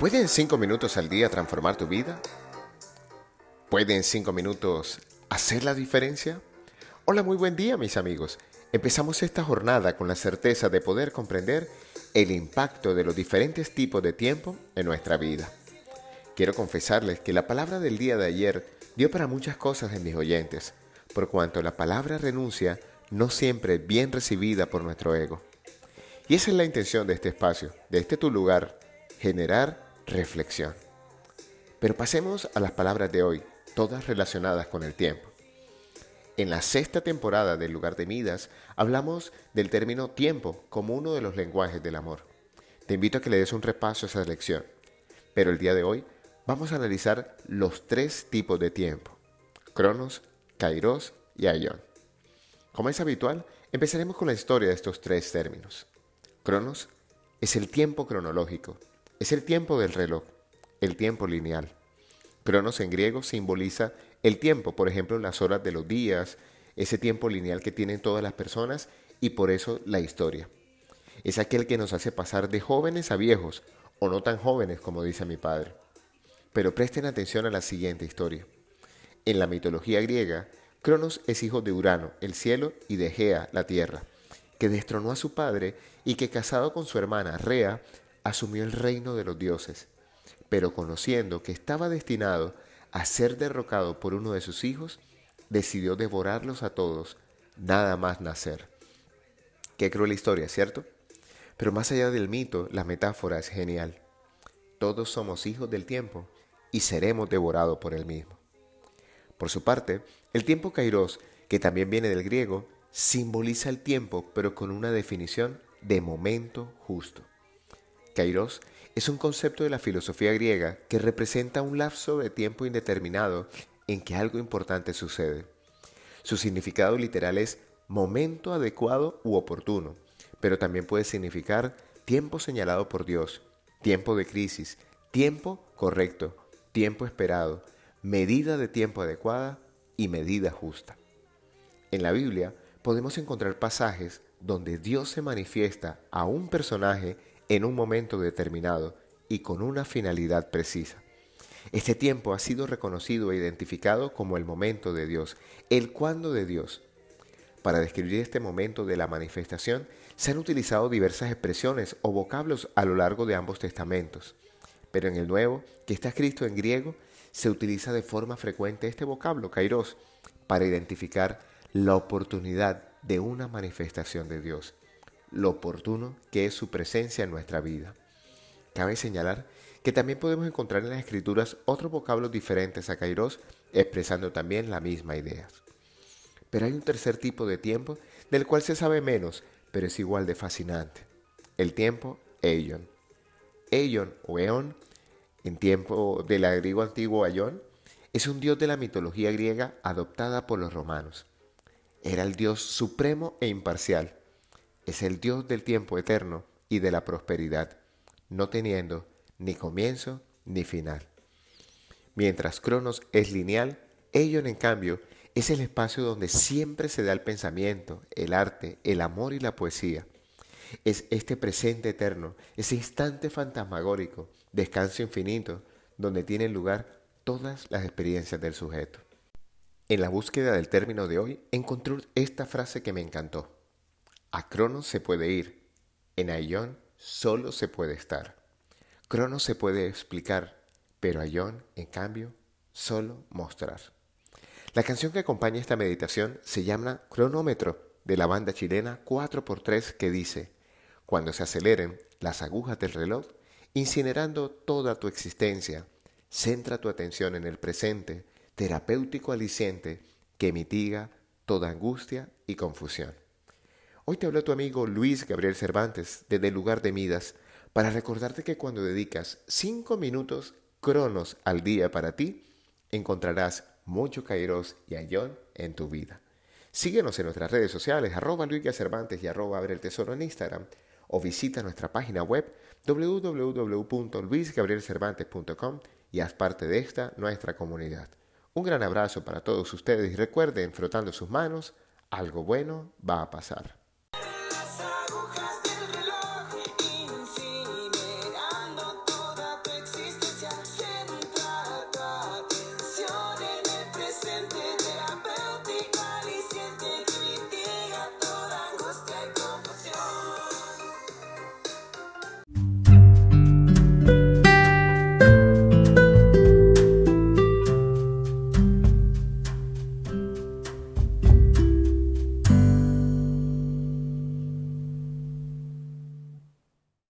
¿Pueden cinco minutos al día transformar tu vida? ¿Pueden cinco minutos hacer la diferencia? Hola, muy buen día mis amigos. Empezamos esta jornada con la certeza de poder comprender el impacto de los diferentes tipos de tiempo en nuestra vida. Quiero confesarles que la palabra del día de ayer dio para muchas cosas en mis oyentes, por cuanto la palabra renuncia no siempre es bien recibida por nuestro ego. Y esa es la intención de este espacio, de este tu lugar, generar reflexión. Pero pasemos a las palabras de hoy, todas relacionadas con el tiempo. En la sexta temporada del lugar de Midas hablamos del término tiempo como uno de los lenguajes del amor. Te invito a que le des un repaso a esa lección. Pero el día de hoy vamos a analizar los tres tipos de tiempo. Cronos, Kairos y Aion. Como es habitual, empezaremos con la historia de estos tres términos. Cronos es el tiempo cronológico, es el tiempo del reloj, el tiempo lineal. Cronos en griego simboliza el tiempo, por ejemplo, las horas de los días, ese tiempo lineal que tienen todas las personas y por eso la historia. Es aquel que nos hace pasar de jóvenes a viejos, o no tan jóvenes como dice mi padre. Pero presten atención a la siguiente historia. En la mitología griega, Cronos es hijo de Urano, el cielo, y de Gea, la tierra, que destronó a su padre y que casado con su hermana Rea asumió el reino de los dioses, pero conociendo que estaba destinado a ser derrocado por uno de sus hijos, decidió devorarlos a todos, nada más nacer. Qué cruel historia, ¿cierto? Pero más allá del mito, la metáfora es genial. Todos somos hijos del tiempo y seremos devorados por él mismo. Por su parte, el tiempo kairos, que también viene del griego, simboliza el tiempo, pero con una definición de momento justo. Kairos es un concepto de la filosofía griega que representa un lapso de tiempo indeterminado en que algo importante sucede. Su significado literal es momento adecuado u oportuno, pero también puede significar tiempo señalado por Dios, tiempo de crisis, tiempo correcto, tiempo esperado, medida de tiempo adecuada y medida justa. En la Biblia podemos encontrar pasajes donde Dios se manifiesta a un personaje en un momento determinado y con una finalidad precisa. Este tiempo ha sido reconocido e identificado como el momento de Dios, el cuándo de Dios. Para describir este momento de la manifestación se han utilizado diversas expresiones o vocablos a lo largo de ambos testamentos, pero en el Nuevo, que está escrito en griego, se utiliza de forma frecuente este vocablo, kairos, para identificar la oportunidad de una manifestación de Dios lo oportuno que es su presencia en nuestra vida. Cabe señalar que también podemos encontrar en las escrituras otros vocablos diferentes a Kairos, expresando también la misma idea. Pero hay un tercer tipo de tiempo del cual se sabe menos, pero es igual de fascinante. El tiempo Eion. Eion o Eon, en tiempo del griego antiguo Aion, es un dios de la mitología griega adoptada por los romanos. Era el dios supremo e imparcial, es el Dios del tiempo eterno y de la prosperidad, no teniendo ni comienzo ni final. Mientras Cronos es lineal, Eion en cambio es el espacio donde siempre se da el pensamiento, el arte, el amor y la poesía. Es este presente eterno, ese instante fantasmagórico, descanso infinito, donde tienen lugar todas las experiencias del sujeto. En la búsqueda del término de hoy encontré esta frase que me encantó. A Cronos se puede ir, en Aion solo se puede estar. Cronos se puede explicar, pero Aion, en cambio, solo mostrar. La canción que acompaña esta meditación se llama Cronómetro de la banda chilena 4x3 que dice, cuando se aceleren las agujas del reloj, incinerando toda tu existencia, centra tu atención en el presente, terapéutico aliciente que mitiga toda angustia y confusión. Hoy te habló tu amigo Luis Gabriel Cervantes desde el lugar de Midas para recordarte que cuando dedicas cinco minutos cronos al día para ti, encontrarás mucho Kairos y Ayón en tu vida. Síguenos en nuestras redes sociales, arroba Luis Cervantes y arroba Abre el Tesoro en Instagram, o visita nuestra página web www.luisgabrielcervantes.com y haz parte de esta nuestra comunidad. Un gran abrazo para todos ustedes y recuerden, frotando sus manos, algo bueno va a pasar.